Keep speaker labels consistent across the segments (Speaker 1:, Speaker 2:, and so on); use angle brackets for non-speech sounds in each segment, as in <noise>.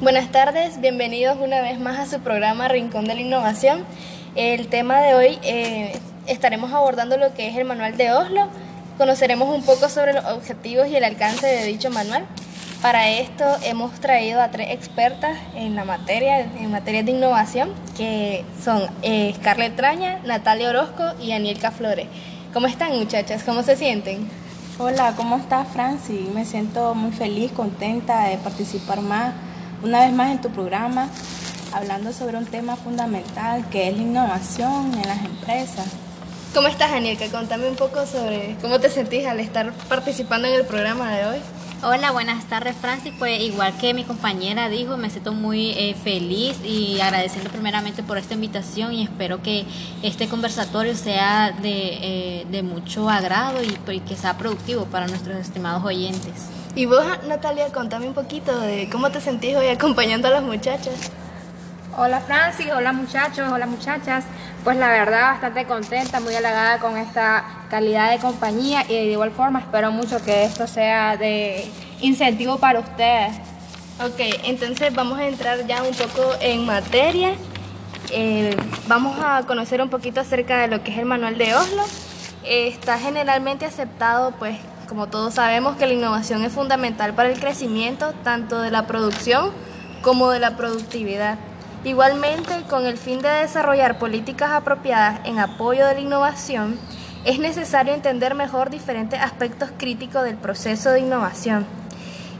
Speaker 1: Buenas tardes, bienvenidos una vez más a su programa Rincón de la Innovación. El tema de hoy eh, estaremos abordando lo que es el manual de Oslo. Conoceremos un poco sobre los objetivos y el alcance de dicho manual. Para esto hemos traído a tres expertas en la materia, en materia de innovación, que son eh, Scarlett Traña, Natalia Orozco y Anielka Flores. ¿Cómo están muchachas? ¿Cómo se sienten?
Speaker 2: Hola, ¿cómo estás Franci? Me siento muy feliz, contenta de participar más, una vez más en tu programa, hablando sobre un tema fundamental que es la innovación en las empresas.
Speaker 1: ¿Cómo estás, Anielka? Contame un poco sobre cómo te sentís al estar participando en el programa de hoy.
Speaker 3: Hola, buenas tardes Francis. Pues igual que mi compañera dijo, me siento muy eh, feliz y agradeciendo primeramente por esta invitación y espero que este conversatorio sea de, eh, de mucho agrado y, que sea productivo para nuestros estimados oyentes.
Speaker 1: Y vos, Natalia, contame un poquito de cómo te sentís hoy acompañando a las muchachas.
Speaker 4: Hola Francis, hola muchachos, hola muchachas. Pues la verdad bastante contenta, muy halagada con esta calidad de compañía y de igual forma espero mucho que esto sea de incentivo para ustedes.
Speaker 1: Ok, entonces vamos a entrar ya un poco en materia. Eh, vamos a conocer un poquito acerca de lo que es el manual de Oslo. está generalmente aceptado, pues como todos sabemos, que la innovación es fundamental para el crecimiento tanto de la producción como de la productividad. Igualmente, con el fin de desarrollar políticas apropiadas en apoyo de la innovación, es necesario entender mejor diferentes aspectos críticos del proceso de innovación.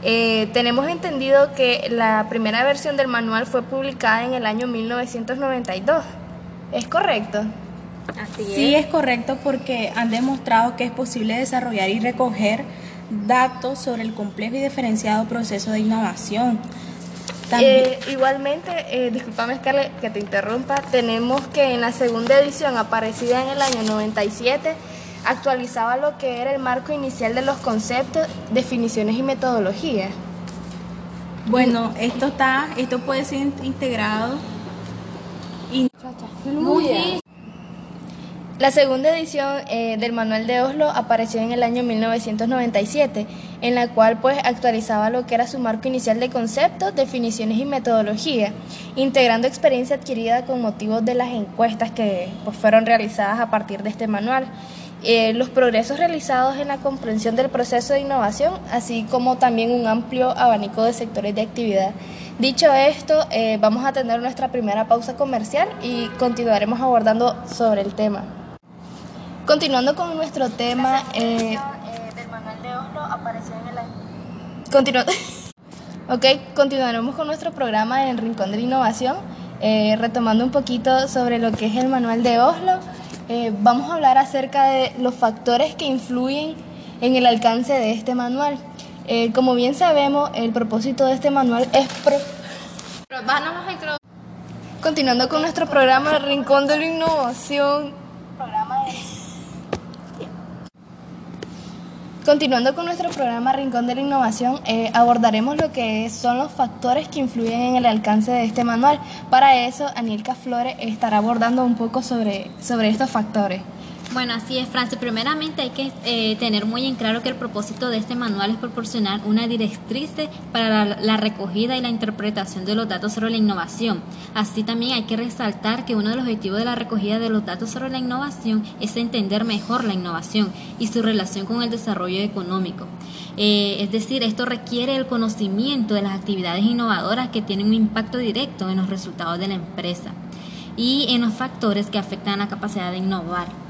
Speaker 1: Eh, tenemos entendido que la primera versión del manual fue publicada en el año 1992. ¿Es correcto?
Speaker 2: Así es. Sí, es correcto porque han demostrado que es posible desarrollar y recoger datos sobre el complejo y diferenciado proceso de innovación
Speaker 1: eh, igualmente, eh, discúlpame Scarlett que te interrumpa, tenemos que en la segunda edición, aparecida en el año 97, actualizaba lo que era el marco inicial de los conceptos, definiciones y metodologías.
Speaker 2: Bueno, esto está, esto puede ser integrado.
Speaker 1: Muy la segunda edición eh, del Manual de Oslo apareció en el año 1997, en la cual pues actualizaba lo que era su marco inicial de conceptos, definiciones y metodología, integrando experiencia adquirida con motivos de las encuestas que pues, fueron realizadas a partir de este manual. Eh, los progresos realizados en la comprensión del proceso de innovación, así como también un amplio abanico de sectores de actividad. Dicho esto, eh, vamos a tener nuestra primera pausa comercial y continuaremos abordando sobre el tema. Continuando con nuestro tema... Eh, del manual de Oslo apareció en el <laughs> ok, continuaremos con nuestro programa en Rincón de la Innovación, eh, retomando un poquito sobre lo que es el manual de Oslo. Eh, vamos a hablar acerca de los factores que influyen en el alcance de este manual. como bien sabemos, el propósito de este manual es... Pro... Continuando con nuestro programa Rincón de la Innovación. Programa de... Continuando con nuestro programa Rincón de la Innovación, eh, abordaremos lo que son los factores que influyen en el alcance de este manual. Para eso, Anielka Flores estará abordando un poco sobre, sobre estos factores.
Speaker 3: Bueno, así es, Francia. Primeramente hay que eh, tener muy en claro que el propósito de este manual es proporcionar una directriz para la, recogida y la interpretación de los datos sobre la innovación. Así también hay que resaltar que uno de los objetivos de la recogida de los datos sobre la innovación es entender mejor la innovación y su relación con el desarrollo económico. Eh, es decir, esto requiere el conocimiento de las actividades innovadoras que tienen un impacto directo en los resultados de la empresa y en los factores que afectan la capacidad de innovar.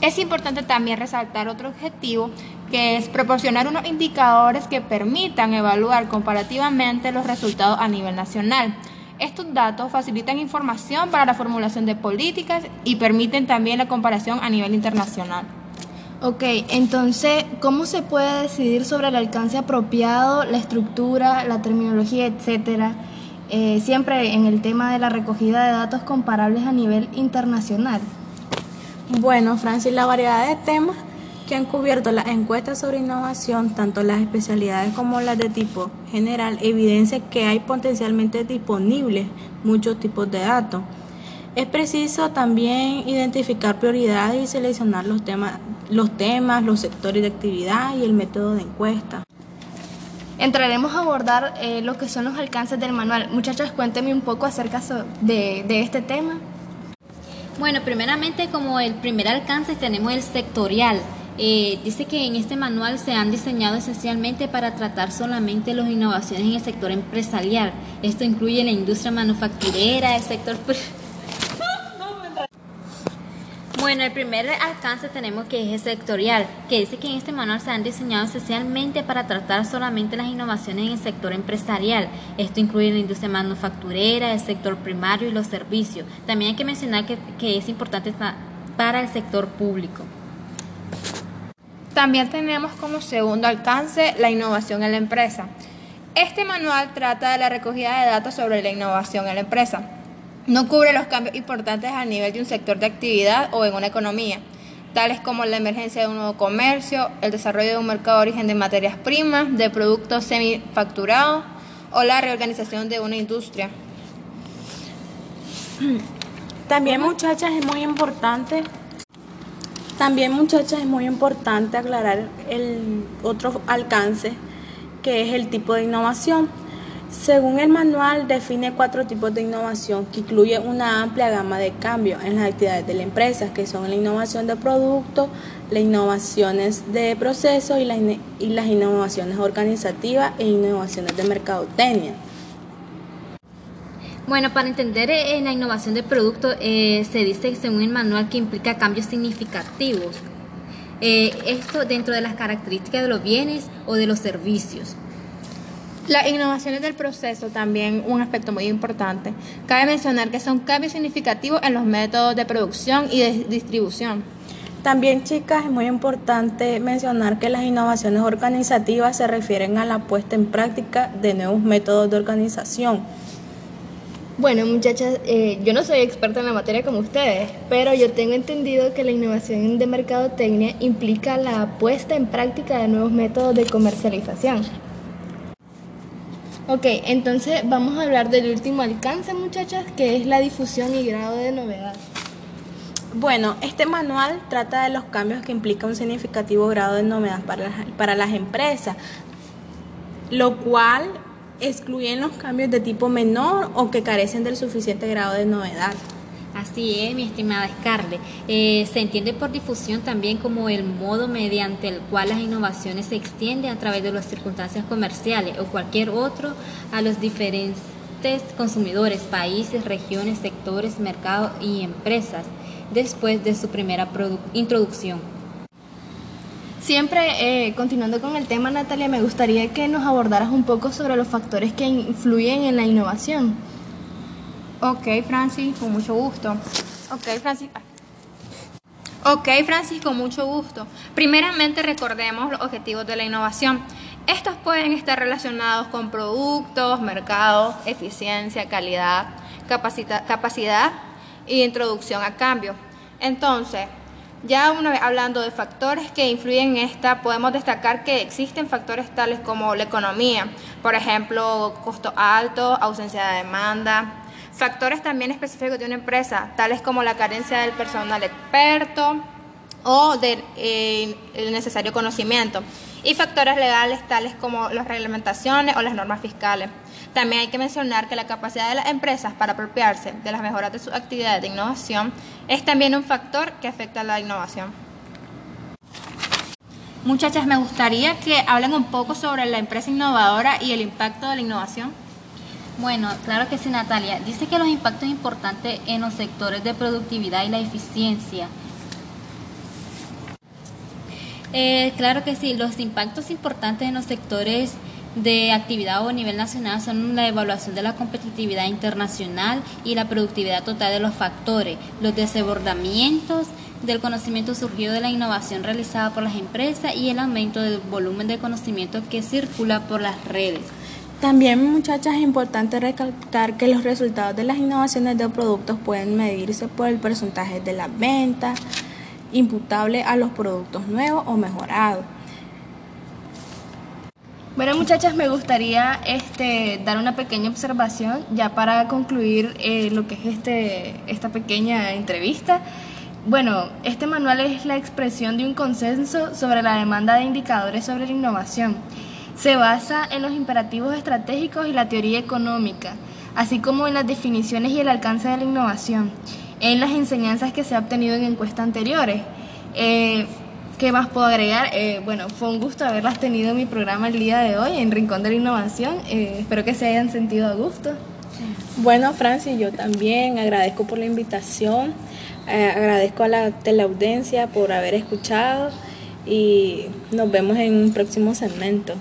Speaker 4: Es importante también resaltar otro objetivo que es proporcionar unos indicadores que permitan evaluar comparativamente los resultados a nivel nacional. Estos datos facilitan información para la formulación de políticas y permiten también la comparación a nivel internacional.
Speaker 1: Ok, entonces, ¿cómo se puede decidir sobre el alcance apropiado, la estructura, la terminología, etcétera? Eh, siempre en el tema de la recogida de datos comparables a nivel internacional.
Speaker 2: Bueno, Francis, la variedad de temas que han cubierto las encuestas sobre innovación, tanto las especialidades como las de tipo general, evidencia que hay potencialmente disponibles muchos tipos de datos. Es preciso también identificar prioridades y seleccionar los temas, los temas, los sectores de actividad y el método de encuesta.
Speaker 1: entraremos a abordar eh, lo que son los alcances del manual. Muchachas, cuéntenme un poco acerca de, de este tema.
Speaker 3: Bueno, primeramente como el primer alcance tenemos el sectorial. Eh, dice que en este manual se han diseñado esencialmente para tratar solamente las innovaciones en el sector empresarial. Esto incluye la industria manufacturera, el sector... Bueno, el primer alcance tenemos que es sectorial, que dice que en este manual se han diseñado esencialmente para tratar solamente las innovaciones en el sector empresarial. Esto incluye la industria manufacturera, el sector primario y los servicios. También hay que mencionar que, que es importante para el sector público.
Speaker 4: También tenemos como segundo alcance la innovación en la empresa. Este manual trata de la recogida de datos sobre la innovación en la empresa. No cubre los cambios importantes a nivel de un sector de actividad o en una economía, tales como la emergencia de un nuevo comercio, el desarrollo de un mercado de origen de materias primas, de productos semifacturados o la reorganización de una industria.
Speaker 2: También, muchachas, es muy importante también muchachas es muy importante aclarar el otro alcance que es el tipo de innovación. Según el manual define cuatro tipos de innovación que incluye una amplia gama de cambios en las actividades de la empresa, que son la innovación de producto, las innovaciones de proceso y, y las innovaciones organizativas e innovaciones de mercadotecnia.
Speaker 3: Bueno, para entender eh, la innovación de producto, eh, se dice según el manual que implica cambios significativos. Eh, esto dentro de las características de los bienes o de los servicios.
Speaker 4: Las innovaciones del proceso también un aspecto muy importante. Cabe mencionar que son cambios significativos en los métodos de producción y de distribución.
Speaker 2: También, chicas, es muy importante mencionar que las innovaciones organizativas se refieren a la puesta en práctica de nuevos métodos de organización
Speaker 1: bueno, muchachas, eh, yo no soy experta en la materia como ustedes, pero yo tengo entendido que la innovación de mercadotecnia implica la puesta en práctica de nuevos métodos de comercialización. Ok, entonces vamos a hablar del último alcance, muchachas, que es la difusión y grado de novedad.
Speaker 2: Bueno, este manual trata de los cambios que implica un significativo grado de novedad para para las empresas, lo cual excluyen los cambios de tipo menor o que carecen del suficiente grado de novedad.
Speaker 3: Así es, mi estimada Scarlett. Eh, se entiende por difusión también como el modo mediante el cual las innovaciones se extienden a través de las circunstancias comerciales o cualquier otro a los diferentes consumidores, países, regiones, sectores, mercados y empresas después de su primera introducción.
Speaker 1: Siempre, eh, continuando con el tema, Natalia, me gustaría que nos abordaras un poco sobre los factores que influyen en la innovación.
Speaker 4: Ok, Francis, con mucho gusto. Ok, Francis. Ok, Francis, con mucho gusto. Primeramente recordemos los objetivos de la innovación. Estos pueden estar relacionados con productos, mercados, eficiencia, calidad, capacidad e introducción a cambio. Entonces, ya una vez hablando de factores que influyen en esta, podemos destacar que existen factores tales como la economía, por ejemplo, costo alto, ausencia de demanda, factores también específicos de una empresa, tales como la carencia del personal experto o del eh, necesario conocimiento, y factores legales tales como las reglamentaciones o las normas fiscales. También hay que mencionar que la capacidad de las empresas para apropiarse de las mejoras de sus actividades de innovación es también un factor que afecta a la innovación. Muchachas, me gustaría que hablen un poco sobre la empresa innovadora y el impacto de la innovación.
Speaker 3: Bueno, claro que sí, Natalia. Dice que los impactos importantes en los sectores de productividad y la eficiencia. Eh, claro que sí, los impactos importantes en los sectores de actividad o a nivel nacional son la evaluación de la competitividad internacional y la productividad total de los factores, los desbordamientos del conocimiento surgido de la innovación realizada por las empresas y el aumento del volumen de conocimiento que circula por las redes.
Speaker 2: También, muchachas, es importante recalcar que los resultados de las innovaciones de productos pueden medirse por el porcentaje de las ventas imputable a los productos nuevos o mejorados
Speaker 1: bueno, muchachas, me gustaría este, dar una pequeña observación ya para concluir eh, lo que es este, esta pequeña entrevista. Bueno, este manual es la expresión de un consenso sobre la demanda de indicadores sobre la innovación. Se basa en los imperativos estratégicos y la teoría económica, así como en las definiciones y el alcance de la innovación, en las enseñanzas que se ha obtenido en encuestas anteriores. Eh, ¿Qué más puedo agregar? Eh, bueno, fue un gusto haberlas tenido en mi programa el día de hoy, en Rincón de la Innovación. Eh, espero que se hayan sentido a gusto.
Speaker 2: Bueno, Francis, yo también agradezco por la invitación, eh, agradezco a la teleaudiencia por haber escuchado y nos vemos en un próximo segmento.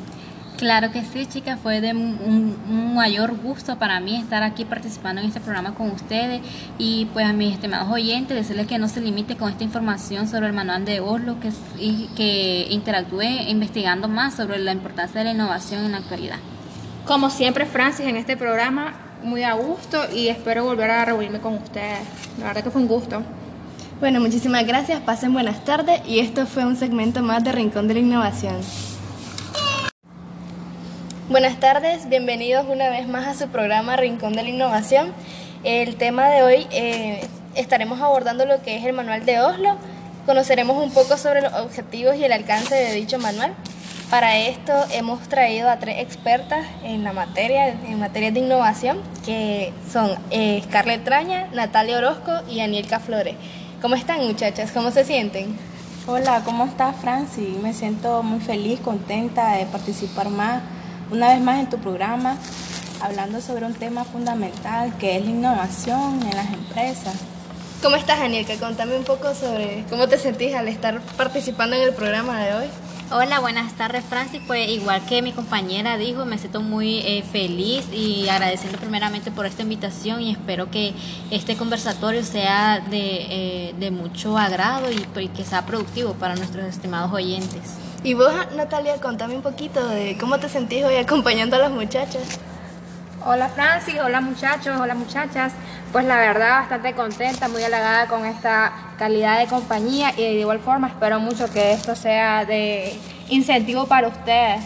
Speaker 3: Claro que sí, chicas, fue de un, un, mayor gusto para mí estar aquí participando en este programa con ustedes y pues a mis estimados oyentes decirles que no se limite con esta información sobre el manual de Oslo, que, y que interactúe investigando más sobre la importancia de la innovación en la actualidad.
Speaker 4: Como siempre, Francis, en este programa muy a gusto y espero volver a reunirme con ustedes. La verdad que fue un gusto.
Speaker 1: Bueno, muchísimas gracias, pasen buenas tardes y esto fue un segmento más de Rincón de la Innovación. Buenas tardes, bienvenidos una vez más a su programa Rincón de la Innovación. El tema de hoy eh, estaremos abordando lo que es el manual de Oslo, conoceremos un poco sobre los objetivos y el alcance de dicho manual. Para esto hemos traído a tres expertas en la materia, en materia de innovación, que son eh, Scarlett Traña, Natalia Orozco y Anielka Flores. ¿Cómo están muchachas? ¿Cómo se sienten?
Speaker 2: Hola, ¿cómo estás Franci? Me siento muy feliz, contenta de participar más, una vez más en tu programa, hablando sobre un tema fundamental que es la innovación en las empresas.
Speaker 1: ¿Cómo estás, Anielka? Contame un poco sobre cómo te sentís al estar participando en el programa de hoy.
Speaker 3: Hola, buenas tardes Francis. Pues igual que mi compañera dijo, me siento muy eh, feliz y agradeciendo primeramente por esta invitación y espero que este conversatorio sea de, eh, de mucho agrado y, y, que sea productivo para nuestros estimados oyentes.
Speaker 1: Y vos, Natalia, contame un poquito de cómo te sentís hoy acompañando a las muchachas.
Speaker 4: Hola Francis, hola muchachos, hola muchachas. Pues la verdad bastante contenta, muy halagada con esta calidad de compañía y de igual forma espero mucho que esto sea de incentivo para ustedes.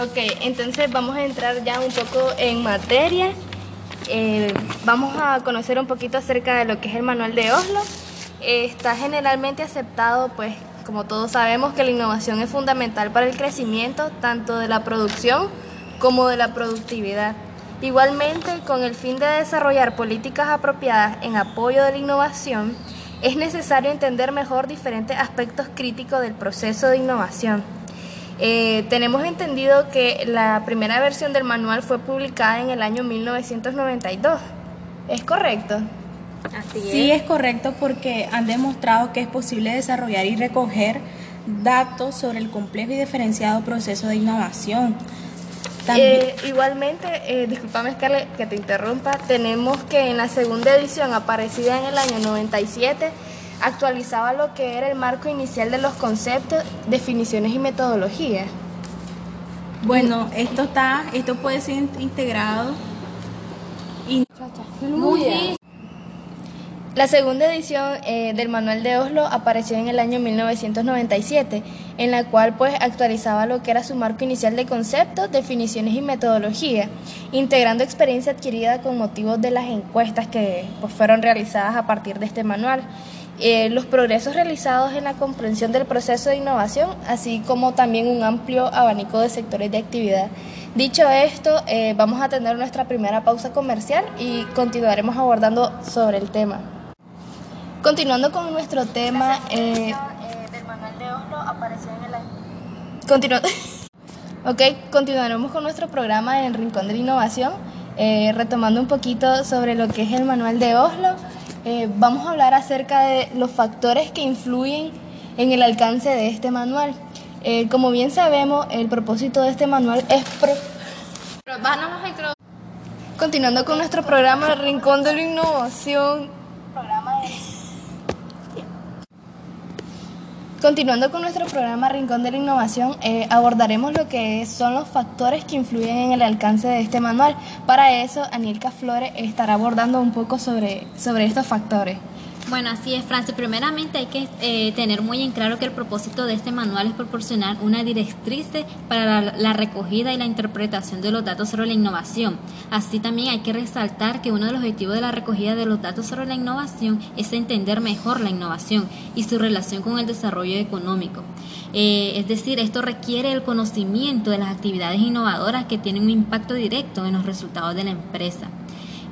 Speaker 1: Ok, entonces vamos a entrar ya un poco en materia. Eh, vamos a conocer un poquito acerca de lo que es el manual de Oslo. Eh, está generalmente aceptado, pues como todos sabemos, que la innovación es fundamental para el crecimiento tanto de la producción como de la productividad. Igualmente, con el fin de desarrollar políticas apropiadas en apoyo de la innovación, es necesario entender mejor diferentes aspectos críticos del proceso de innovación. Eh, tenemos entendido que la primera versión del manual fue publicada en el año 1992. ¿Es correcto?
Speaker 2: Así es. Sí, es correcto porque han demostrado que es posible desarrollar y recoger datos sobre el complejo y diferenciado proceso de innovación
Speaker 1: eh, igualmente, eh, discúlpame Scarlett que te interrumpa, tenemos que en la segunda edición, aparecida en el año 97, actualizaba lo que era el marco inicial de los conceptos, definiciones y metodologías.
Speaker 2: Bueno, esto está, esto puede ser integrado.
Speaker 1: Y... Muy bien. La segunda edición eh, del Manual de Oslo apareció en el año 1997, en la cual pues actualizaba lo que era su marco inicial de conceptos, definiciones y metodología, integrando experiencia adquirida con motivos de las encuestas que pues, fueron realizadas a partir de este manual. Eh, los progresos realizados en la comprensión del proceso de innovación, así como también un amplio abanico de sectores de actividad. Dicho esto, eh, vamos a tener nuestra primera pausa comercial y continuaremos abordando sobre el tema. Continuando con nuestro tema... Eh, del manual de Oslo apareció en el <laughs> ok, continuaremos con nuestro programa en Rincón de la Innovación, eh, retomando un poquito sobre lo que es el manual de Oslo. Eh, vamos a hablar acerca de los factores que influyen en el alcance de este manual. Eh, como bien sabemos, el propósito de este manual es... Pro... Continuando con nuestro programa Rincón de la Innovación. Programa de... Continuando con nuestro programa Rincón de la Innovación, eh, abordaremos lo que son los factores que influyen en el alcance de este manual. Para eso, Anielka Flores estará abordando un poco sobre, sobre estos factores.
Speaker 3: Bueno, así es, Francis. Primeramente hay que eh, tener muy en claro que el propósito de este manual es proporcionar una directriz para la, recogida y la interpretación de los datos sobre la innovación. Así también hay que resaltar que uno de los objetivos de la recogida de los datos sobre la innovación es entender mejor la innovación y su relación con el desarrollo económico. Eh, es decir, esto requiere el conocimiento de las actividades innovadoras que tienen un impacto directo en los resultados de la empresa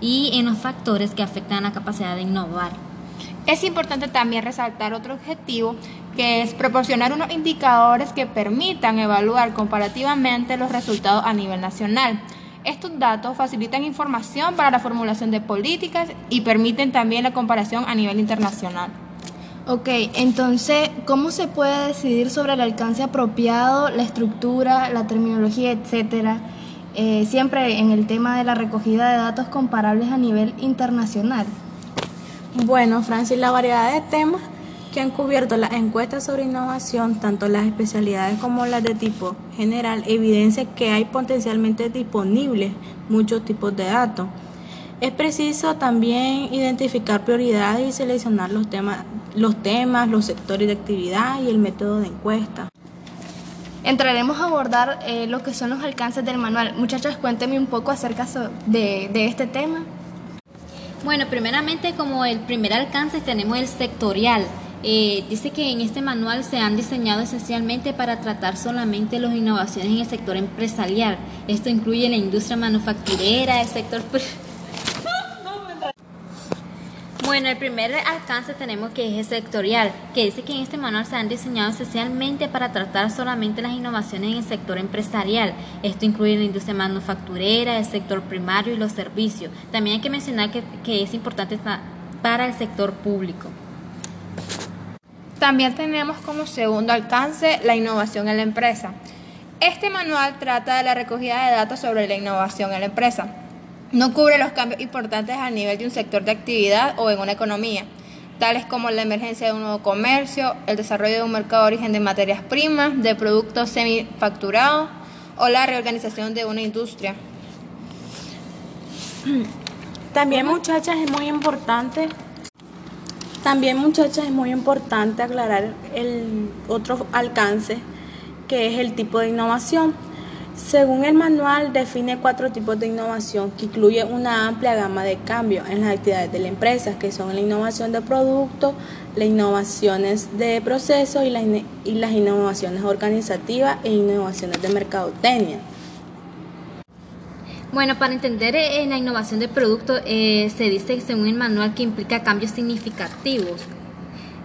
Speaker 3: y en los factores que afectan la capacidad de innovar.
Speaker 4: Es importante también resaltar otro objetivo que es proporcionar unos indicadores que permitan evaluar comparativamente los resultados a nivel nacional. Estos datos facilitan información para la formulación de políticas y permiten también la comparación a nivel internacional.
Speaker 1: Ok, entonces, ¿cómo se puede decidir sobre el alcance apropiado, la estructura, la terminología, etcétera? Eh, siempre en el tema de la recogida de datos comparables a nivel internacional.
Speaker 2: Bueno, Francis, la variedad de temas que han cubierto las encuestas sobre innovación, tanto las especialidades como las de tipo general, evidencia que hay potencialmente disponibles muchos tipos de datos. Es preciso también identificar prioridades y seleccionar los temas, los temas, los sectores de actividad y el método de encuesta.
Speaker 1: Entraremos a abordar eh, lo que son los alcances del manual. Muchachas, cuéntenme un poco acerca de, de este tema.
Speaker 3: Bueno, primeramente como el primer alcance tenemos el sectorial. Eh, dice que en este manual se han diseñado esencialmente para tratar solamente las innovaciones en el sector empresarial. Esto incluye la industria manufacturera, el sector... Bueno, el primer alcance tenemos que es sectorial, que dice que en este manual se han diseñado esencialmente para tratar solamente las innovaciones en el sector empresarial. Esto incluye la industria manufacturera, el sector primario y los servicios. También hay que mencionar que, que es importante para el sector público.
Speaker 4: También tenemos como segundo alcance la innovación en la empresa. Este manual trata de la recogida de datos sobre la innovación en la empresa. No cubre los cambios importantes a nivel de un sector de actividad o en una economía, tales como la emergencia de un nuevo comercio, el desarrollo de un mercado de origen de materias primas, de productos semifacturados o la reorganización de una industria.
Speaker 2: También muchachas es muy importante también muchachas es muy importante aclarar el otro alcance que es el tipo de innovación. Según el manual, define cuatro tipos de innovación que incluye una amplia gama de cambios en las actividades de la empresa, que son la innovación de producto, las innovaciones de procesos y, y las innovaciones organizativas e innovaciones de mercadotecnia.
Speaker 3: Bueno, para entender eh, la innovación de producto, eh, se dice según el manual que implica cambios significativos.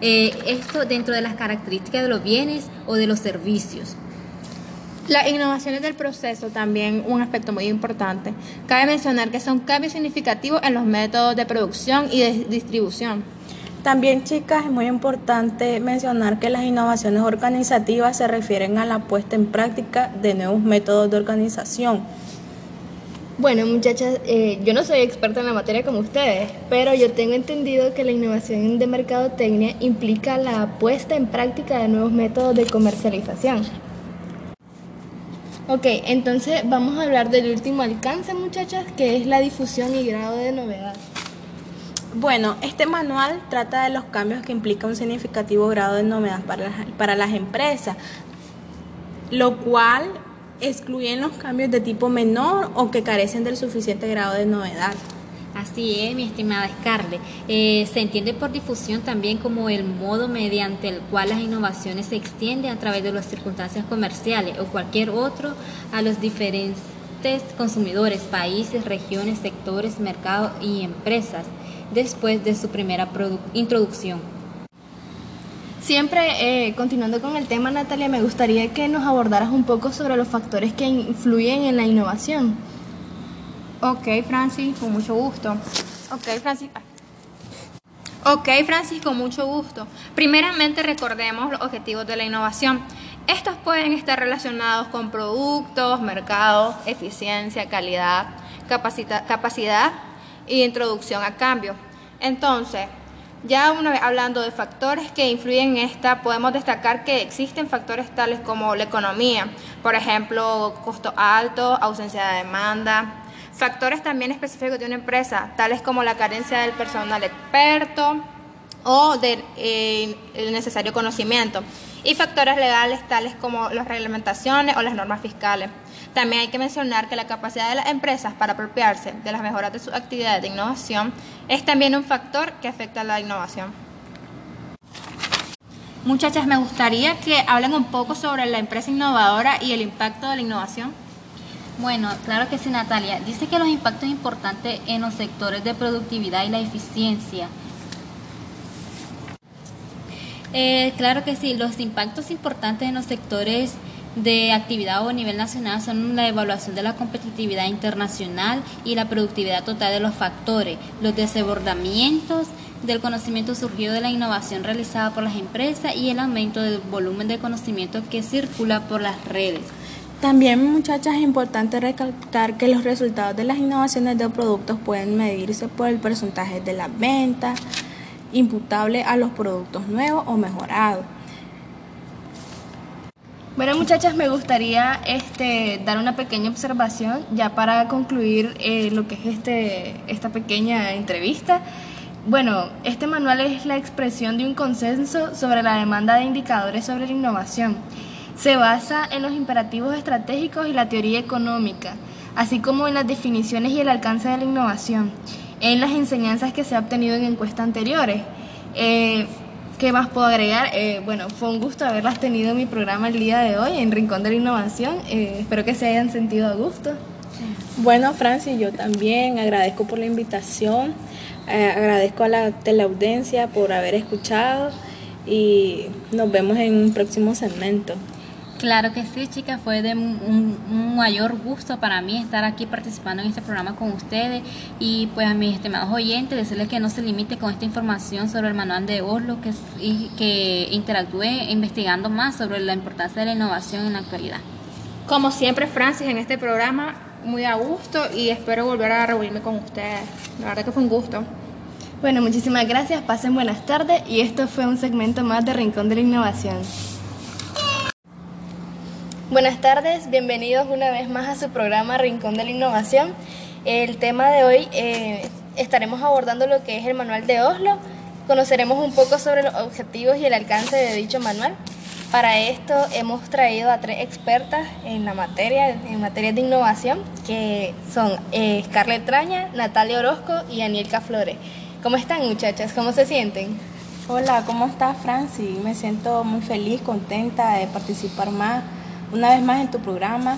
Speaker 3: Eh, esto dentro de las características de los bienes o de los servicios.
Speaker 4: Las innovaciones del proceso también un aspecto muy importante. Cabe mencionar que son cambios significativos en los métodos de producción y de distribución.
Speaker 2: También, chicas, es muy importante mencionar que las innovaciones organizativas se refieren a la puesta en práctica de nuevos métodos de organización.
Speaker 1: Bueno, muchachas, eh, yo no soy experta en la materia como ustedes, pero yo tengo entendido que la innovación de mercadotecnia implica la puesta en práctica de nuevos métodos de comercialización. Ok, entonces vamos a hablar del último alcance, muchachas, que es la difusión y grado de novedad.
Speaker 2: Bueno, este manual trata de los cambios que implica un significativo grado de novedad para las, para las empresas, lo cual excluyen los cambios de tipo menor o que carecen del suficiente grado de novedad.
Speaker 3: Así es, mi estimada Scarlett. Eh, se entiende por difusión también como el modo mediante el cual las innovaciones se extienden a través de las circunstancias comerciales o cualquier otro a los diferentes consumidores, países, regiones, sectores, mercados y empresas después de su primera introducción.
Speaker 1: Siempre, eh, continuando con el tema, Natalia, me gustaría que nos abordaras un poco sobre los factores que influyen en la innovación.
Speaker 4: Ok, Francis, con mucho gusto. Ok, Francis. Ok, Francis, con mucho gusto. Primeramente recordemos los objetivos de la innovación. Estos pueden estar relacionados con productos, mercados, eficiencia, calidad, capacidad y introducción a cambio. Entonces, ya una vez hablando de factores que influyen en esta, podemos destacar que existen factores tales como la economía, por ejemplo, costo alto, ausencia de demanda, Factores también específicos de una empresa, tales como la carencia del personal experto o del eh, necesario conocimiento y factores legales tales como las reglamentaciones o las normas fiscales. También hay que mencionar que la capacidad de las empresas para apropiarse de las mejoras de sus actividades de innovación es también un factor que afecta a la innovación. Muchachas, me gustaría que hablen un poco sobre la empresa innovadora y el impacto de la innovación.
Speaker 3: Bueno, claro que sí, Natalia. Dice que los impactos importantes en los sectores de productividad y la eficiencia eh, claro que sí, los impactos importantes en los sectores de actividad o a nivel nacional son la evaluación de la competitividad internacional y la productividad total de los factores, los desbordamientos del conocimiento surgido de la innovación realizada por las empresas y el aumento del volumen de conocimiento que circula por las redes.
Speaker 2: También, muchachas, es importante recalcar que los resultados de las innovaciones de productos pueden medirse por el porcentaje de las ventas, imputable a los productos nuevos o mejorados.
Speaker 1: Bueno muchachas, me gustaría este, dar una pequeña observación ya para concluir eh, lo que es este, esta pequeña entrevista. Bueno, este manual es la expresión de un consenso sobre la demanda de indicadores sobre la innovación. Se basa en los imperativos estratégicos y la teoría económica, así como en las definiciones y el alcance de la innovación en las enseñanzas que se ha obtenido en encuestas anteriores. Eh, ¿Qué más puedo agregar? Eh, bueno, fue un gusto haberlas tenido en mi programa el día de hoy, en Rincón de la Innovación. Eh, espero que se hayan sentido a gusto.
Speaker 2: Bueno, Francis, yo también agradezco por la invitación, agradezco a la teleaudiencia por haber escuchado y nos vemos en un próximo segmento.
Speaker 3: Claro que sí, chicas, fue de un, mayor gusto para mí estar aquí participando en este programa con ustedes y pues a mis estimados oyentes decirles que no se limite con esta información sobre el manual de Oslo que, y que interactúe investigando más sobre la importancia de la innovación en la actualidad.
Speaker 4: Como siempre, Francis, en este programa, muy a gusto y espero volver a reunirme con ustedes. La verdad que fue un gusto.
Speaker 1: Bueno, muchísimas gracias, pasen buenas tardes y esto fue un segmento más de Rincón de la Innovación. Buenas tardes, bienvenidos una vez más a su programa Rincón de la Innovación. El tema de hoy eh, estaremos abordando lo que es el manual de Oslo. Conoceremos un poco sobre los objetivos y el alcance de dicho manual. Para esto hemos traído a tres expertas en la materia, en materia de innovación, que son eh, Scarlett Traña, Natalia Orozco y Anielka Flores. ¿Cómo están muchachas? ¿Cómo se sienten?
Speaker 2: Hola, ¿cómo estás Franci? Me siento muy feliz, contenta de participar más una vez más en tu programa,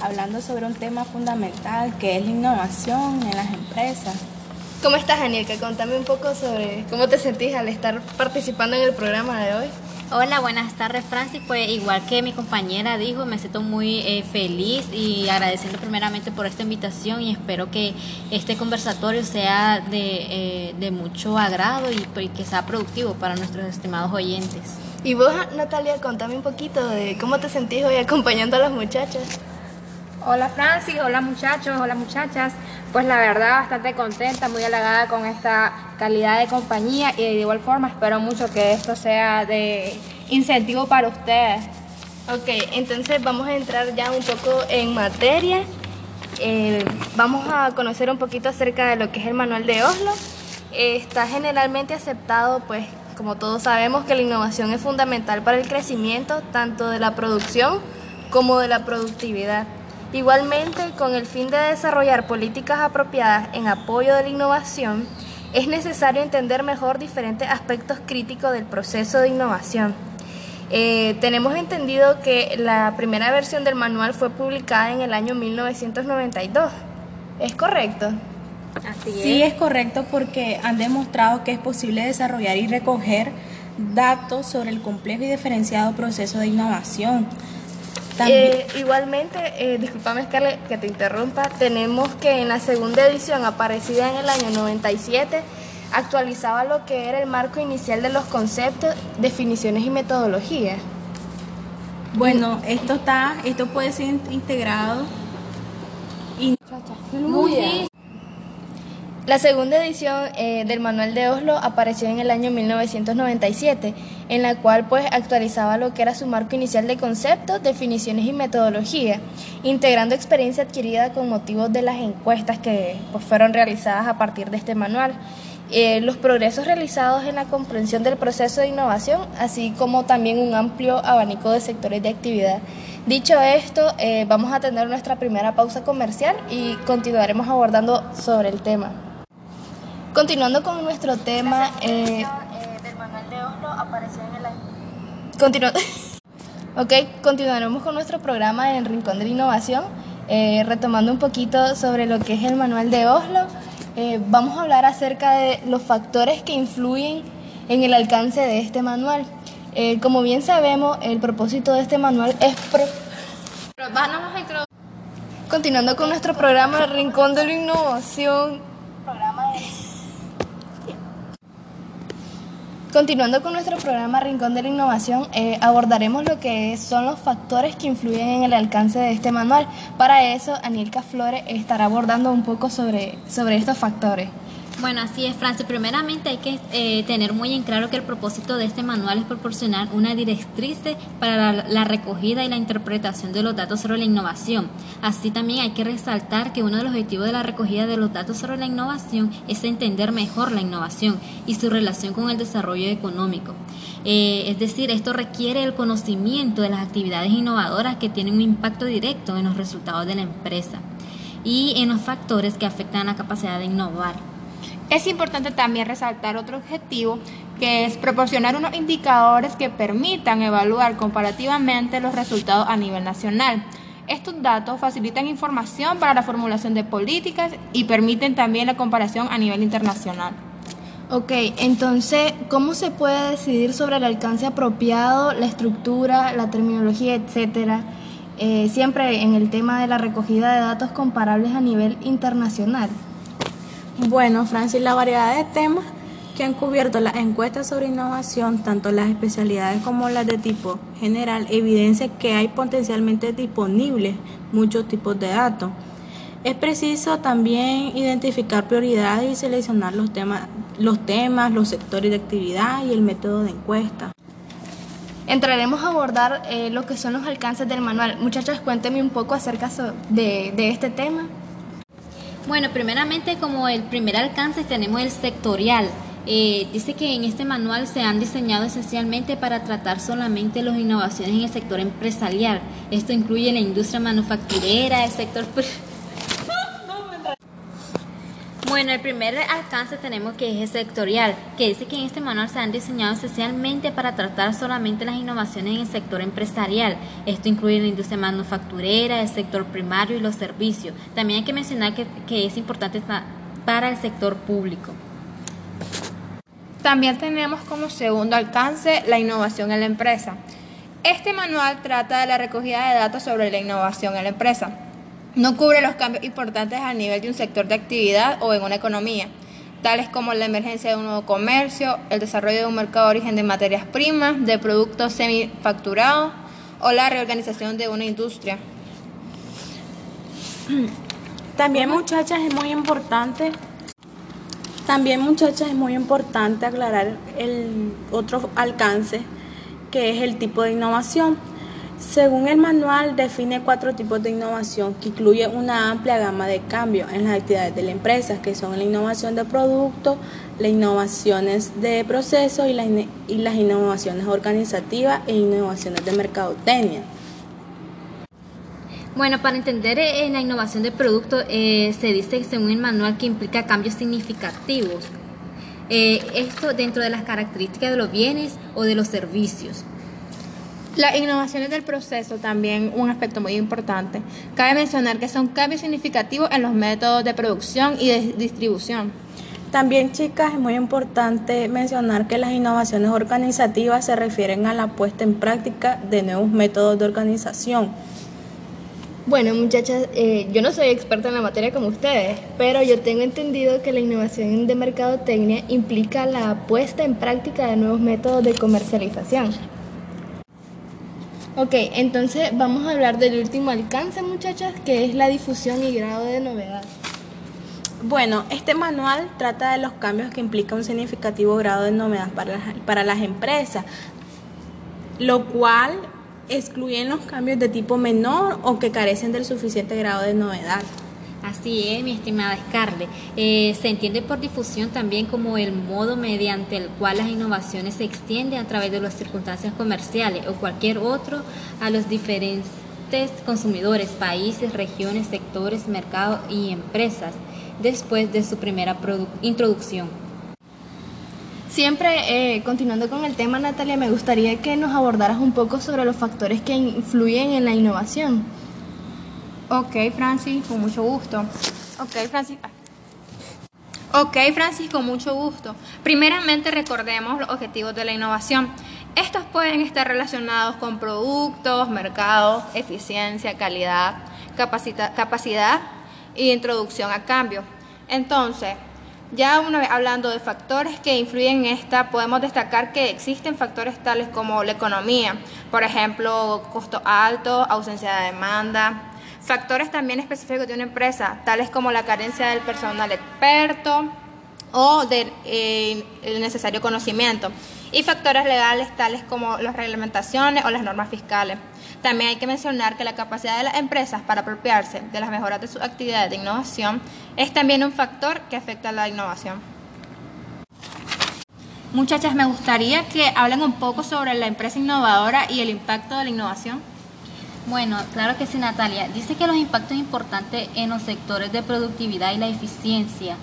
Speaker 2: hablando sobre un tema fundamental que es la innovación en las empresas.
Speaker 1: ¿Cómo estás, Anielka? Contame un poco sobre cómo te sentís al estar participando en el programa de hoy.
Speaker 3: Hola, buenas tardes, Francis. Pues igual que mi compañera dijo, me siento muy eh, feliz y agradeciendo primeramente por esta invitación y espero que este conversatorio sea de, eh, de mucho agrado y pues, que sea productivo para nuestros estimados oyentes.
Speaker 1: Y vos, Natalia, contame un poquito de cómo te sentís hoy acompañando a las muchachas.
Speaker 4: Hola Francis, hola muchachos, hola muchachas. Pues la verdad bastante contenta, muy halagada con esta calidad de compañía y de igual forma espero mucho que esto sea de incentivo para ustedes.
Speaker 1: Ok, entonces vamos a entrar ya un poco en materia. Eh, vamos a conocer un poquito acerca de lo que es el manual de Oslo. está generalmente aceptado pues como todos sabemos que la innovación es fundamental para el crecimiento tanto de la producción como de la productividad. Igualmente, con el fin de desarrollar políticas apropiadas en apoyo de la innovación, es necesario entender mejor diferentes aspectos críticos del proceso de innovación. Eh, tenemos entendido que la primera versión del manual fue publicada en el año 1992. ¿Es correcto?
Speaker 2: Sí, es. correcto porque han demostrado que es posible desarrollar y recoger datos sobre el complejo y diferenciado proceso de innovación.
Speaker 1: Eh, igualmente, eh, <laughs> discúlpame Scarlett que te interrumpa, tenemos que en la segunda edición, aparecida en el año 97, actualizaba lo que era el marco inicial de los conceptos, definiciones y metodologías.
Speaker 2: Bueno, esto está, esto puede ser integrado y
Speaker 1: muy la segunda edición eh, del Manual de Oslo apareció en el año 1997, en la cual pues actualizaba lo que era su marco inicial de conceptos, definiciones y metodología, integrando experiencia adquirida con motivos de las encuestas que pues, fueron realizadas a partir de este manual. eh, los progresos realizados en la comprensión del proceso de innovación, así como también un amplio abanico de sectores de actividad. Dicho esto, eh, vamos a tener nuestra primera pausa comercial y continuaremos abordando sobre el tema. Continuando con nuestro tema... Eh, del manual de Oslo apareció en el... <laughs> ok, continuaremos con nuestro programa en Rincón de la Innovación, retomando un poquito sobre lo que es el manual de Oslo. Eh, vamos a hablar acerca de los factores que influyen en el alcance de este manual. Eh, como bien sabemos, el propósito de este manual es... Continuando con nuestro programa Rincón de la Innovación. Programa de... Continuando con nuestro programa Rincón de la Innovación, eh, abordaremos lo que son los factores que influyen en el alcance de este manual. Para eso, Anielka Flores estará abordando un poco sobre, sobre estos factores.
Speaker 3: Bueno, así es, Francis. Primeramente hay que eh, tener muy en claro que el propósito de este manual es proporcionar una directriz para la, recogida y la interpretación de los datos sobre la innovación. Así también hay que resaltar que uno de los objetivos de la recogida de los datos sobre la innovación es entender mejor la innovación y su relación con el desarrollo económico. Eh, es decir, esto requiere el conocimiento de las actividades innovadoras que tienen un impacto directo en los resultados de la empresa y en los factores que afectan la capacidad de innovar.
Speaker 4: Es importante también resaltar otro objetivo que es proporcionar unos indicadores que permitan evaluar comparativamente los resultados a nivel nacional. Estos datos facilitan información para la formulación de políticas y permiten también la comparación a nivel internacional.
Speaker 1: Ok, entonces, ¿cómo se puede decidir sobre el alcance apropiado, la estructura, la terminología, etcétera? Eh, siempre en el tema de la recogida de datos comparables a nivel internacional.
Speaker 2: Bueno, Francis, la variedad de temas que han cubierto las encuestas sobre innovación, tanto las especialidades como las de tipo general, evidencia que hay potencialmente disponibles muchos tipos de datos. Es preciso también identificar prioridades y seleccionar los temas, los, temas, los sectores de actividad y el método de encuesta.
Speaker 1: Entraremos a abordar eh, lo que son los alcances del manual. Muchachas, cuéntenme un poco acerca de, de este tema.
Speaker 3: Bueno, primeramente como el primer alcance tenemos el sectorial. Eh, dice que en este manual se han diseñado esencialmente para tratar solamente las innovaciones en el sector empresarial. Esto incluye la industria manufacturera, el sector... Bueno, el primer alcance tenemos que es sectorial, que dice que en este manual se han diseñado esencialmente para tratar solamente las innovaciones en el sector empresarial. Esto incluye la industria manufacturera, el sector primario y los servicios. También hay que mencionar que, que es importante para el sector público.
Speaker 4: También tenemos como segundo alcance la innovación en la empresa. Este manual trata de la recogida de datos sobre la innovación en la empresa. No cubre los cambios importantes a nivel de un sector de actividad o en una economía, tales como la emergencia de un nuevo comercio, el desarrollo de un mercado de origen de materias primas, de productos semifacturados o la reorganización de una industria.
Speaker 2: También muchachas es muy importante también muchachas es muy importante aclarar el otro alcance que es el tipo de innovación. Según el manual, define cuatro tipos de innovación que incluye una amplia gama de cambios en las actividades de la empresa, que son la innovación de producto, las innovaciones de procesos y, las innovaciones organizativas e innovaciones de mercadotecnia.
Speaker 3: Bueno, para entender eh, la innovación de producto, eh, se dice según el manual que implica cambios significativos. Eh, esto dentro de las características de los bienes o de los servicios.
Speaker 4: Las innovaciones del proceso también un aspecto muy importante. Cabe mencionar que son cambios significativos en los métodos de producción y de distribución.
Speaker 2: También, chicas, es muy importante mencionar que las innovaciones organizativas se refieren a la puesta en práctica de nuevos métodos de organización.
Speaker 1: Bueno, muchachas, eh, yo no soy experta en la materia como ustedes, pero yo tengo entendido que la innovación de mercadotecnia implica la puesta en práctica de nuevos métodos de comercialización. Ok, entonces vamos a hablar del último alcance, muchachas, que es la difusión y grado de novedad.
Speaker 2: Bueno, este manual trata de los cambios que implica un significativo grado de novedad para las, para las empresas, lo cual excluyen los cambios de tipo menor o que carecen del suficiente grado de novedad.
Speaker 3: Así es, mi estimada Scarlett. Eh, se entiende por difusión también como el modo mediante el cual las innovaciones se extienden a través de las circunstancias comerciales o cualquier otro a los diferentes consumidores, países, regiones, sectores, mercados y empresas después de su primera introducción.
Speaker 1: Siempre, eh, continuando con el tema, Natalia, me gustaría que nos abordaras un poco sobre los factores que influyen en la innovación.
Speaker 4: Ok, Francis, con mucho gusto. Ok, Francis. Ok, Francis, con mucho gusto. Primeramente recordemos los objetivos de la innovación. Estos pueden estar relacionados con productos, mercados, eficiencia, calidad, capacidad e introducción a cambio. Entonces, ya una vez hablando de factores que influyen en esta, podemos destacar que existen factores tales como la economía, por ejemplo, costo alto, ausencia de demanda, Factores también específicos de una empresa, tales como la carencia del personal experto o del eh, necesario conocimiento. Y factores legales, tales como las reglamentaciones o las normas fiscales. También hay que mencionar que la capacidad de las empresas para apropiarse de las mejoras de sus actividades de innovación es también un factor que afecta a la innovación. Muchachas, me gustaría que hablen un poco sobre la empresa innovadora y el impacto de la innovación.
Speaker 3: Bueno, claro que sí, Natalia. Dice que los impactos importantes en los sectores de productividad y la eficiencia.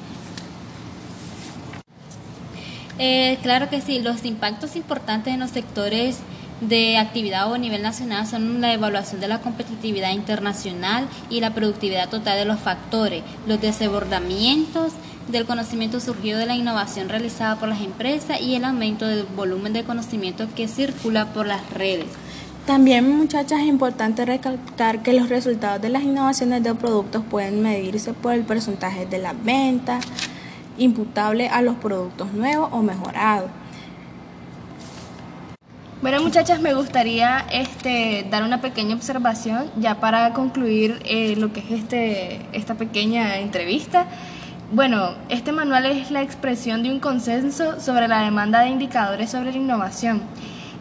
Speaker 3: Eh, claro que sí, los impactos importantes en los sectores de actividad o a nivel nacional son la evaluación de la competitividad internacional y la productividad total de los factores, los desbordamientos del conocimiento surgido de la innovación realizada por las empresas y el aumento del volumen de conocimiento que circula por las redes.
Speaker 2: También, muchachas, es importante recalcar que los resultados de las innovaciones de productos pueden medirse por el porcentaje de las ventas imputable a los productos nuevos o mejorados.
Speaker 1: Bueno, muchachas, me gustaría este, dar una pequeña observación ya para concluir eh, lo que es este, esta pequeña entrevista. Bueno, este manual es la expresión de un consenso sobre la demanda de indicadores sobre la innovación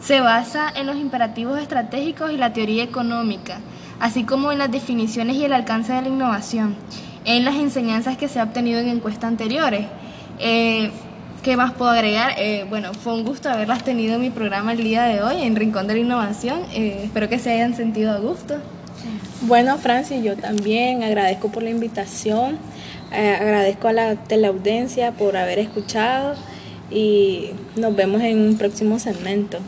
Speaker 1: se basa en los imperativos estratégicos y la teoría económica, así como en las definiciones y el alcance de la innovación, en las enseñanzas que se ha obtenido en encuestas anteriores. Eh, ¿Qué más puedo agregar? Eh, bueno, fue un gusto haberlas tenido en mi programa el día de hoy, en Rincón de la Innovación. Eh, espero que se hayan sentido a gusto.
Speaker 2: Bueno, Francis, yo también agradezco por la invitación, agradezco a la teleaudiencia por haber escuchado y nos vemos en un próximo segmento.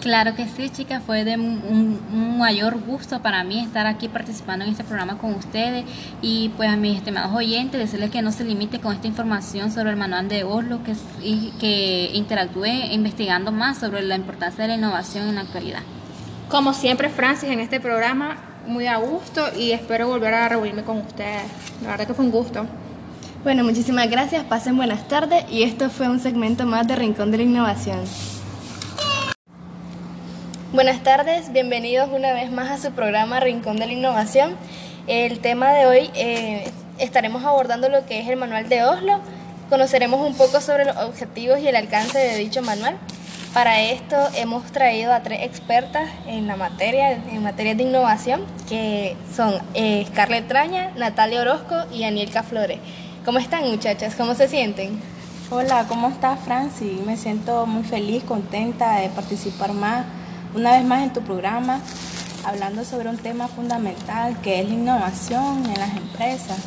Speaker 3: Claro que sí, chicas, fue de un, mayor gusto para mí estar aquí participando en este programa con ustedes y pues a mis estimados oyentes decirles que no se limite con esta información sobre el manual de Oslo, que, y que interactúe investigando más sobre la importancia de la innovación en la actualidad.
Speaker 4: Como siempre, Francis, en este programa, muy a gusto y espero volver a reunirme con ustedes. La verdad que fue un gusto.
Speaker 1: Bueno, muchísimas gracias, pasen buenas tardes y esto fue un segmento más de Rincón de la Innovación. Buenas tardes, bienvenidos una vez más a su programa Rincón de la Innovación. El tema de hoy eh, estaremos abordando lo que es el manual de Oslo. Conoceremos un poco sobre los objetivos y el alcance de dicho manual. Para esto hemos traído a tres expertas en la materia, en materia de innovación, que son eh, Scarlett Traña, Natalia Orozco y Anielka Flores. ¿Cómo están muchachas? ¿Cómo se sienten?
Speaker 2: Hola, ¿cómo estás Franci? Me siento muy feliz, contenta de participar más una vez más en tu programa, hablando sobre un tema fundamental que es la innovación en las empresas.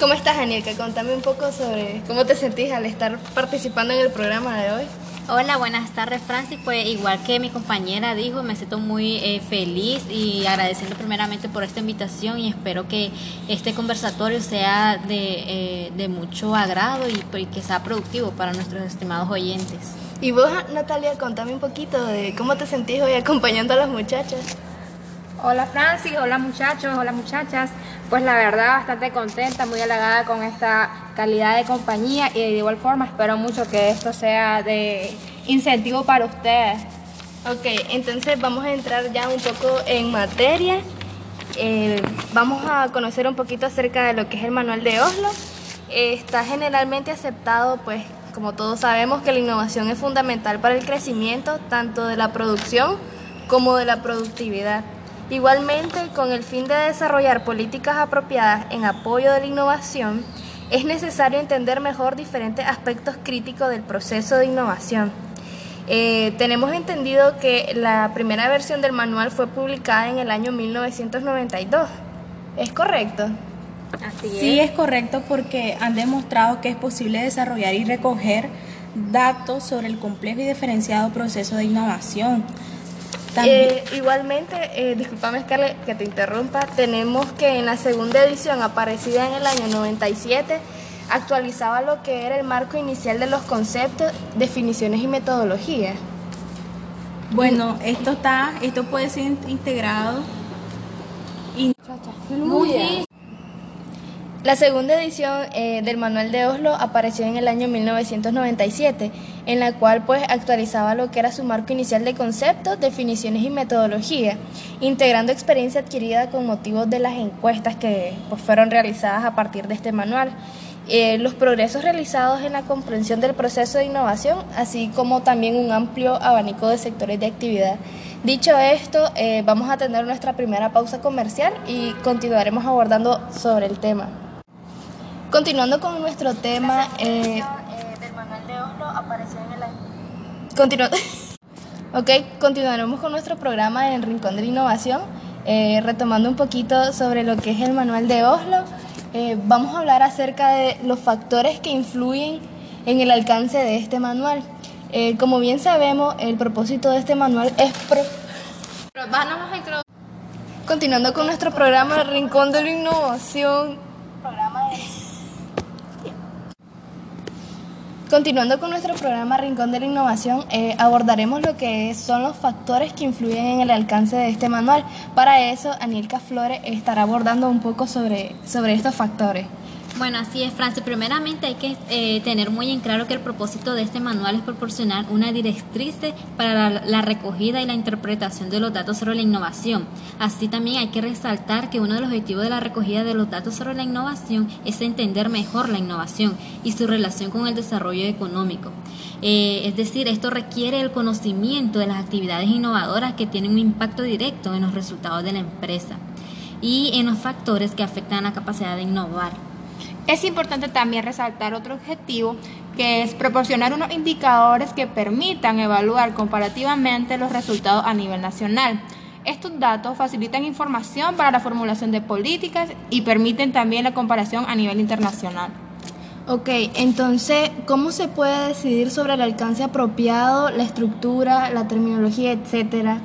Speaker 1: ¿Cómo estás, Anielka? Contame un poco sobre cómo te sentís al estar participando en el programa de hoy.
Speaker 3: Hola, buenas tardes, Francis. Pues igual que mi compañera dijo, me siento muy eh, feliz y agradeciendo primeramente por esta invitación y espero que este conversatorio sea de, eh, de mucho agrado y, y que sea productivo para nuestros estimados oyentes.
Speaker 1: Y vos, Natalia, contame un poquito de cómo te sentís hoy acompañando a las muchachas.
Speaker 4: Hola Francis, hola muchachos, hola muchachas. Pues la verdad bastante contenta, muy halagada con esta calidad de compañía y de igual forma espero mucho que esto sea de incentivo para ustedes.
Speaker 1: Ok, entonces vamos a entrar ya un poco en materia. Eh, vamos a conocer un poquito acerca de lo que es el manual de Oslo. está generalmente aceptado pues como todos sabemos que la innovación es fundamental para el crecimiento tanto de la producción como de la productividad. Igualmente, con el fin de desarrollar políticas apropiadas en apoyo de la innovación, es necesario entender mejor diferentes aspectos críticos del proceso de innovación. Eh, tenemos entendido que la primera versión del manual fue publicada en el año 1992. ¿Es correcto?
Speaker 2: Así sí, es correcto porque han demostrado que es posible desarrollar y recoger datos sobre el complejo y diferenciado proceso de innovación.
Speaker 1: Eh, igualmente, eh, discúlpame Scarlett que te interrumpa, tenemos que en la segunda edición aparecida en el año 97 actualizaba lo que era el marco inicial de los conceptos, definiciones y metodologías.
Speaker 2: Bueno, esto está, esto puede ser integrado y
Speaker 1: muy la segunda edición eh, del Manual de Oslo apareció en el año 1997, en la cual pues actualizaba lo que era su marco inicial de conceptos, definiciones y metodología, integrando experiencia adquirida con motivos de las encuestas que pues, fueron realizadas a partir de este manual. Eh, los progresos realizados en la comprensión del proceso de innovación, así como también un amplio abanico de sectores de actividad. Dicho esto, eh, vamos a tener nuestra primera pausa comercial y continuaremos abordando sobre el tema. Continuando con nuestro tema... Eh, eh, del manual de Oslo apareció en el <laughs> ok, continuaremos con nuestro programa en Rincón de la Innovación, eh, retomando un poquito sobre lo que es el manual de Oslo. vamos a hablar acerca de los factores que influyen en el alcance de este manual. como bien sabemos, el propósito de este manual es... Pro... Continuando con nuestro programa Rincón de la Innovación. Programa de... Continuando con nuestro programa Rincón de la Innovación, eh, abordaremos lo que son los factores que influyen en el alcance de este manual. Para eso, Anielka Flores estará abordando un poco sobre, sobre estos factores.
Speaker 3: Bueno, así es, Francis. Primeramente hay que eh, tener muy en claro que el propósito de este manual es proporcionar una directriz para la, recogida y la interpretación de los datos sobre la innovación. Así también hay que resaltar que uno de los objetivos de la recogida de los datos sobre la innovación es entender mejor la innovación y su relación con el desarrollo económico. Eh, es decir, esto requiere el conocimiento de las actividades innovadoras que tienen un impacto directo en los resultados de la empresa y en los factores que afectan la capacidad de innovar.
Speaker 4: Es importante también resaltar otro objetivo que es proporcionar unos indicadores que permitan evaluar comparativamente los resultados a nivel nacional. Estos datos facilitan información para la formulación de políticas y permiten también la comparación a nivel internacional.
Speaker 1: Ok, entonces, ¿cómo se puede decidir sobre el alcance apropiado, la estructura, la terminología, etcétera?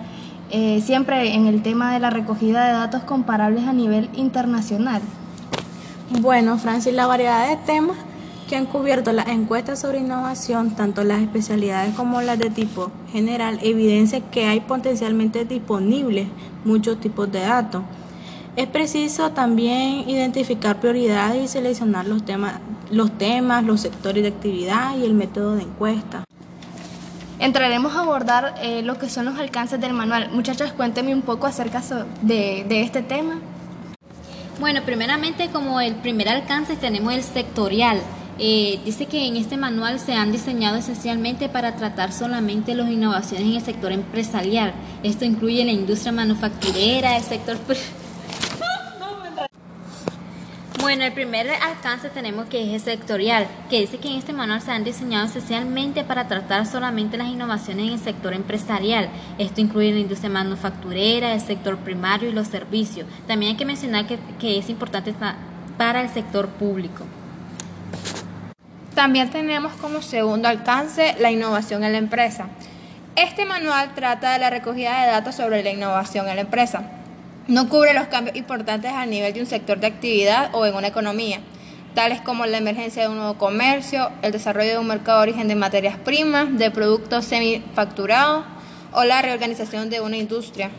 Speaker 1: Eh, siempre en el tema de la recogida de datos comparables a nivel internacional.
Speaker 2: Bueno, Francis, la variedad de temas que han cubierto las encuestas sobre innovación, tanto las especialidades como las de tipo general, evidencia que hay potencialmente disponibles muchos tipos de datos. Es preciso también identificar prioridades y seleccionar los temas, los temas, los sectores de actividad y el método de encuesta.
Speaker 1: Entraremos a abordar eh, lo que son los alcances del manual. Muchachos, cuéntenme un poco acerca de, de este tema.
Speaker 3: Bueno, primeramente como el primer alcance tenemos el sectorial. Eh, dice que en este manual se han diseñado esencialmente para tratar solamente las innovaciones en el sector empresarial. Esto incluye la industria manufacturera, el sector... Bueno, el primer alcance tenemos que es el sectorial, que dice que en este manual se han diseñado esencialmente para tratar solamente las innovaciones en el sector empresarial. Esto incluye la industria manufacturera, el sector primario y los servicios. También hay que mencionar que, que es importante para el sector público.
Speaker 4: También tenemos como segundo alcance la innovación en la empresa. Este manual trata de la recogida de datos sobre la innovación en la empresa. No cubre los cambios importantes a nivel de un sector de actividad o en una economía, tales como la emergencia de un nuevo comercio, el desarrollo de un mercado de origen de materias primas, de productos semifacturados o la reorganización de una industria.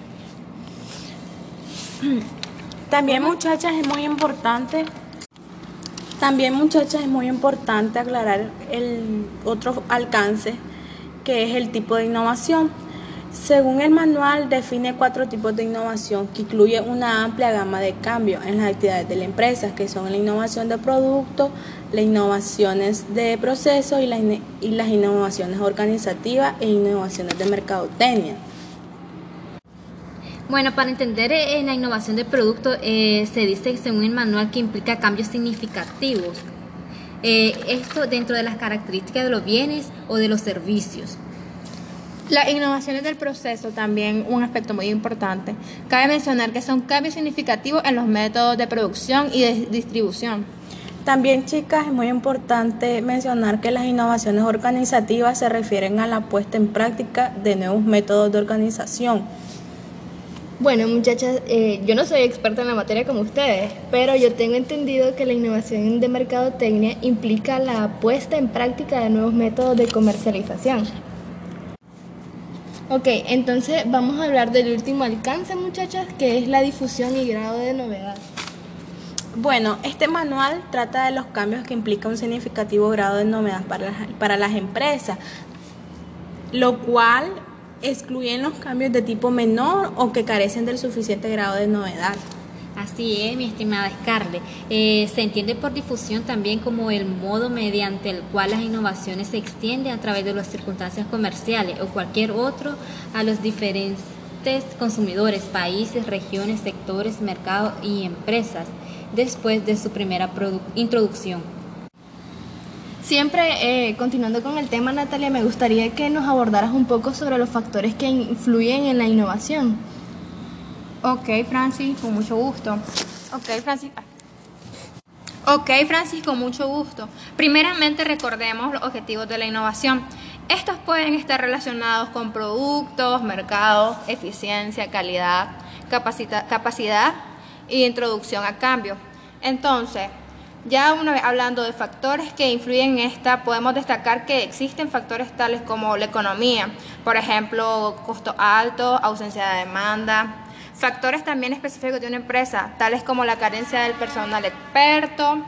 Speaker 2: También muchachas es muy importante también muchachas es muy importante aclarar el otro alcance que es el tipo de innovación según el manual, define cuatro tipos de innovación que incluye una amplia gama de cambios en las actividades de la empresa, que son la innovación de producto, las innovaciones de procesos y, las innovaciones organizativas e innovaciones de mercadotecnia.
Speaker 3: Bueno, para entender eh, la innovación de producto, eh, se dice según el manual que implica cambios significativos. Eh, esto dentro de las características de los bienes o de los servicios.
Speaker 4: Las innovaciones del proceso también un aspecto muy importante. Cabe mencionar que son cambios significativos en los métodos de producción y de distribución.
Speaker 2: También, chicas, es muy importante mencionar que las innovaciones organizativas se refieren a la puesta en práctica de nuevos métodos de organización
Speaker 1: bueno, muchachas, eh, yo no soy experta en la materia como ustedes, pero yo tengo entendido que la innovación de mercadotecnia implica la puesta en práctica de nuevos métodos de comercialización. Ok, entonces vamos a hablar del último alcance, muchachas, que es la difusión y grado de novedad.
Speaker 2: Bueno, este manual trata de los cambios que implica un significativo grado de novedad para para las empresas, lo cual excluyen los cambios de tipo menor o que carecen del suficiente grado de novedad.
Speaker 3: Así es, mi estimada Scarlett. Eh, se entiende por difusión también como el modo mediante el cual las innovaciones se extienden a través de las circunstancias comerciales o cualquier otro a los diferentes consumidores, países, regiones, sectores, mercados y empresas después de su primera introducción.
Speaker 1: Siempre, eh, continuando con el tema, Natalia, me gustaría que nos abordaras un poco sobre los factores que influyen en la innovación.
Speaker 4: Ok, Francis, con mucho gusto. Ok, Francis. Ok, Francis, con mucho gusto. Primeramente recordemos los objetivos de la innovación. Estos pueden estar relacionados con productos, mercados, eficiencia, calidad, capacidad e introducción a cambio. Entonces, ya una vez hablando de factores que influyen en esta, podemos destacar que existen factores tales como la economía, por ejemplo, costo alto, ausencia de demanda, factores también específicos de una empresa, tales como la carencia del personal experto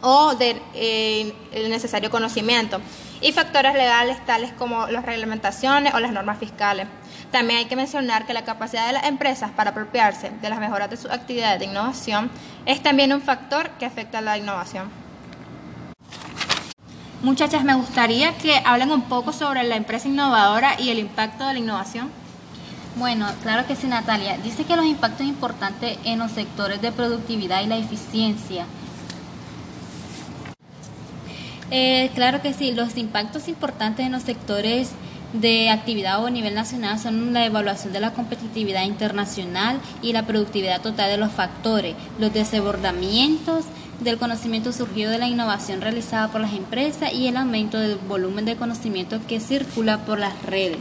Speaker 4: o del eh, necesario conocimiento, y factores legales tales como las reglamentaciones o las normas fiscales. También hay que mencionar que la capacidad de las empresas para apropiarse de las mejoras de sus actividades de innovación es también un factor que afecta a la innovación. Muchachas, me gustaría que hablen un poco sobre la empresa innovadora y el impacto de la innovación.
Speaker 3: Bueno, claro que sí, Natalia. Dice que los impactos importantes en los sectores de productividad y la eficiencia. Eh, claro que sí, los impactos importantes en los sectores de actividad o a nivel nacional son la evaluación de la competitividad internacional y la productividad total de los factores, los desbordamientos del conocimiento surgido de la innovación realizada por las empresas y el aumento del volumen de conocimiento que circula por las redes.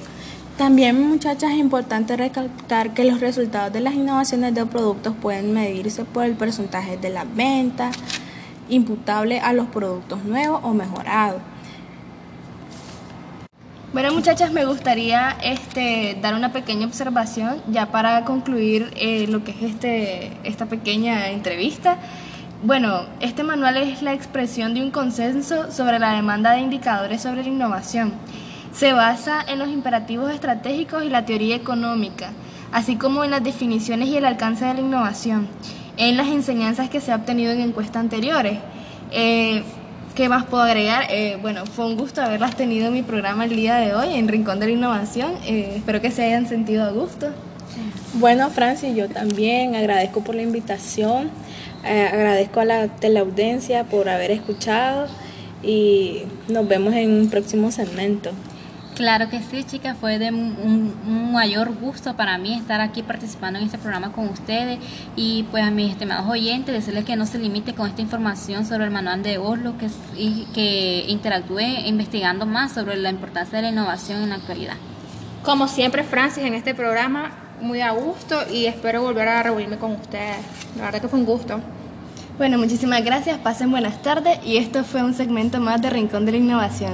Speaker 2: También, muchachas, es importante recalcar que los resultados de las innovaciones de productos pueden medirse por el porcentaje de las ventas imputable a los productos nuevos o mejorados
Speaker 1: bueno, muchachas, me gustaría este, dar una pequeña observación ya para concluir eh, lo que es este, esta pequeña entrevista. Bueno, este manual es la expresión de un consenso sobre la demanda de indicadores sobre la innovación. Se basa en los imperativos estratégicos y la teoría económica, así como en las definiciones y el alcance de la innovación, en las enseñanzas que se ha obtenido en encuestas anteriores. Eh, ¿Qué más puedo agregar? Eh, bueno, fue un gusto haberlas tenido en mi programa el día de hoy, en Rincón de la Innovación. Eh, espero que se hayan sentido a gusto.
Speaker 2: Bueno, Francis, yo también agradezco por la invitación, eh, agradezco a la teleaudiencia por haber escuchado y nos vemos en un próximo segmento.
Speaker 3: Claro que sí, chicas, fue de un, mayor gusto para mí estar aquí participando en este programa con ustedes y pues a mis estimados oyentes decirles que no se limite con esta información sobre el manual de Oslo, que, y que interactúe investigando más sobre la importancia de la innovación en la actualidad.
Speaker 4: Como siempre, Francis, en este programa, muy a gusto y espero volver a reunirme con ustedes. La verdad que fue un gusto.
Speaker 1: Bueno, muchísimas gracias, pasen buenas tardes y esto fue un segmento más de Rincón de la Innovación.